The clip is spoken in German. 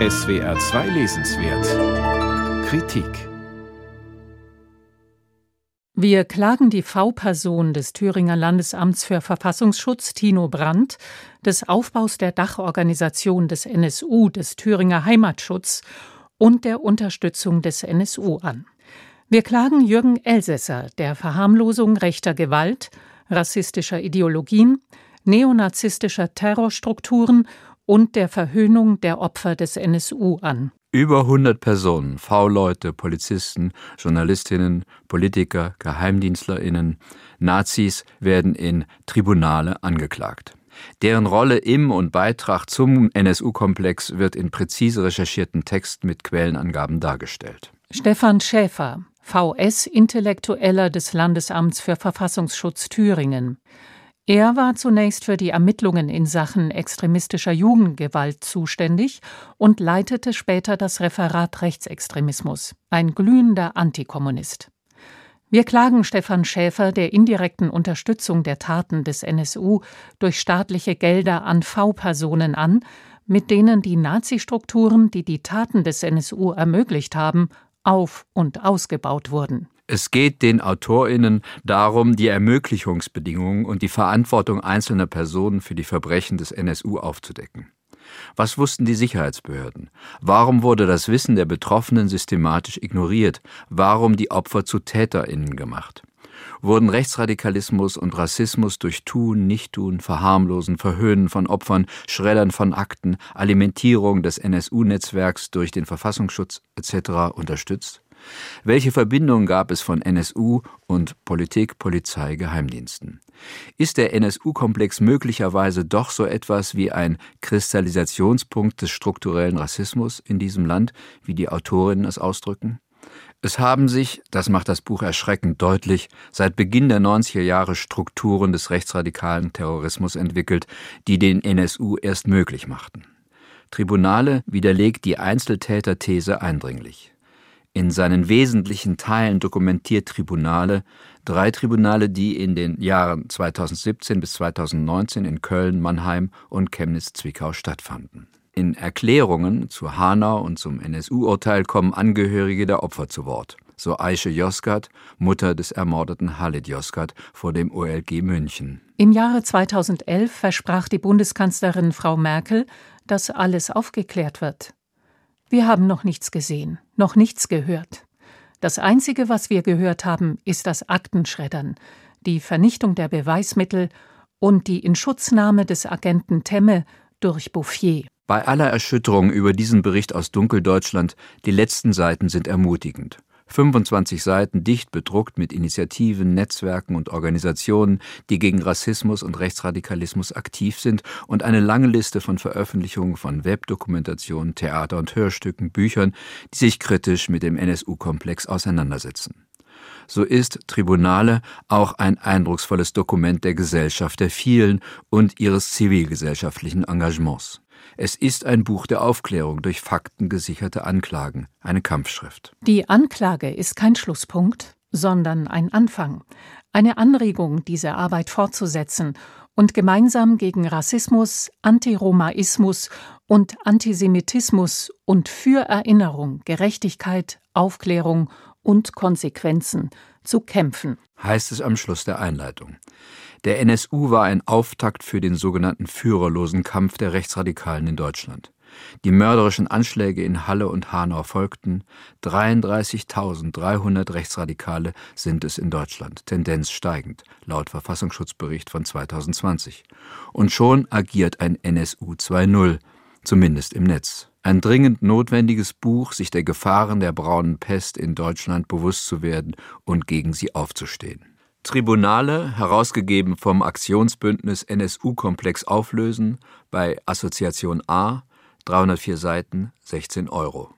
SWR 2 Lesenswert Kritik Wir klagen die V-Person des Thüringer Landesamts für Verfassungsschutz Tino Brandt, des Aufbaus der Dachorganisation des NSU, des Thüringer Heimatschutz und der Unterstützung des NSU an. Wir klagen Jürgen Elsässer der Verharmlosung rechter Gewalt, rassistischer Ideologien, neonazistischer Terrorstrukturen und der Verhöhnung der Opfer des NSU an. Über 100 Personen, V-Leute, Polizisten, Journalistinnen, Politiker, GeheimdienstlerInnen, Nazis werden in Tribunale angeklagt. Deren Rolle im und Beitrag zum NSU-Komplex wird in präzise recherchierten Texten mit Quellenangaben dargestellt. Stefan Schäfer, VS-Intellektueller des Landesamts für Verfassungsschutz Thüringen. Er war zunächst für die Ermittlungen in Sachen extremistischer Jugendgewalt zuständig und leitete später das Referat Rechtsextremismus, ein glühender Antikommunist. Wir klagen Stefan Schäfer der indirekten Unterstützung der Taten des NSU durch staatliche Gelder an V-Personen an, mit denen die Nazi-Strukturen, die die Taten des NSU ermöglicht haben, auf und ausgebaut wurden. Es geht den AutorInnen darum, die Ermöglichungsbedingungen und die Verantwortung einzelner Personen für die Verbrechen des NSU aufzudecken. Was wussten die Sicherheitsbehörden? Warum wurde das Wissen der Betroffenen systematisch ignoriert? Warum die Opfer zu TäterInnen gemacht? Wurden Rechtsradikalismus und Rassismus durch Tun, Nichttun, Verharmlosen, Verhöhnen von Opfern, Schreddern von Akten, Alimentierung des NSU-Netzwerks durch den Verfassungsschutz etc. unterstützt? Welche Verbindung gab es von NSU und Politik, Polizei, Geheimdiensten? Ist der NSU-Komplex möglicherweise doch so etwas wie ein Kristallisationspunkt des strukturellen Rassismus in diesem Land, wie die Autorinnen es ausdrücken? Es haben sich, das macht das Buch erschreckend deutlich, seit Beginn der 90er Jahre Strukturen des rechtsradikalen Terrorismus entwickelt, die den NSU erst möglich machten. Tribunale widerlegt die Einzeltäter-These eindringlich. In seinen wesentlichen Teilen dokumentiert Tribunale, drei Tribunale, die in den Jahren 2017 bis 2019 in Köln, Mannheim und Chemnitz-Zwickau stattfanden. In Erklärungen zu Hanau und zum NSU-Urteil kommen Angehörige der Opfer zu Wort. So Aische Josgat, Mutter des ermordeten Halit Josgat vor dem OLG München. Im Jahre 2011 versprach die Bundeskanzlerin Frau Merkel, dass alles aufgeklärt wird. Wir haben noch nichts gesehen, noch nichts gehört. Das Einzige, was wir gehört haben, ist das Aktenschreddern, die Vernichtung der Beweismittel und die Inschutznahme des Agenten Temme durch Bouffier. Bei aller Erschütterung über diesen Bericht aus Dunkeldeutschland, die letzten Seiten sind ermutigend. 25 Seiten dicht bedruckt mit Initiativen, Netzwerken und Organisationen, die gegen Rassismus und Rechtsradikalismus aktiv sind und eine lange Liste von Veröffentlichungen von Webdokumentationen, Theater- und Hörstücken, Büchern, die sich kritisch mit dem NSU-Komplex auseinandersetzen. So ist Tribunale auch ein eindrucksvolles Dokument der Gesellschaft der vielen und ihres zivilgesellschaftlichen Engagements. Es ist ein Buch der Aufklärung durch faktengesicherte Anklagen, eine Kampfschrift. Die Anklage ist kein Schlusspunkt, sondern ein Anfang, eine Anregung, diese Arbeit fortzusetzen und gemeinsam gegen Rassismus, Antiromaismus und Antisemitismus und für Erinnerung, Gerechtigkeit, Aufklärung und Konsequenzen zu kämpfen. Heißt es am Schluss der Einleitung. Der NSU war ein Auftakt für den sogenannten führerlosen Kampf der Rechtsradikalen in Deutschland. Die mörderischen Anschläge in Halle und Hanau folgten. 33.300 Rechtsradikale sind es in Deutschland, Tendenz steigend, laut Verfassungsschutzbericht von 2020. Und schon agiert ein NSU 2.0, zumindest im Netz. Ein dringend notwendiges Buch, sich der Gefahren der braunen Pest in Deutschland bewusst zu werden und gegen sie aufzustehen. Tribunale, herausgegeben vom Aktionsbündnis NSU-Komplex auflösen, bei Assoziation A, 304 Seiten, 16 Euro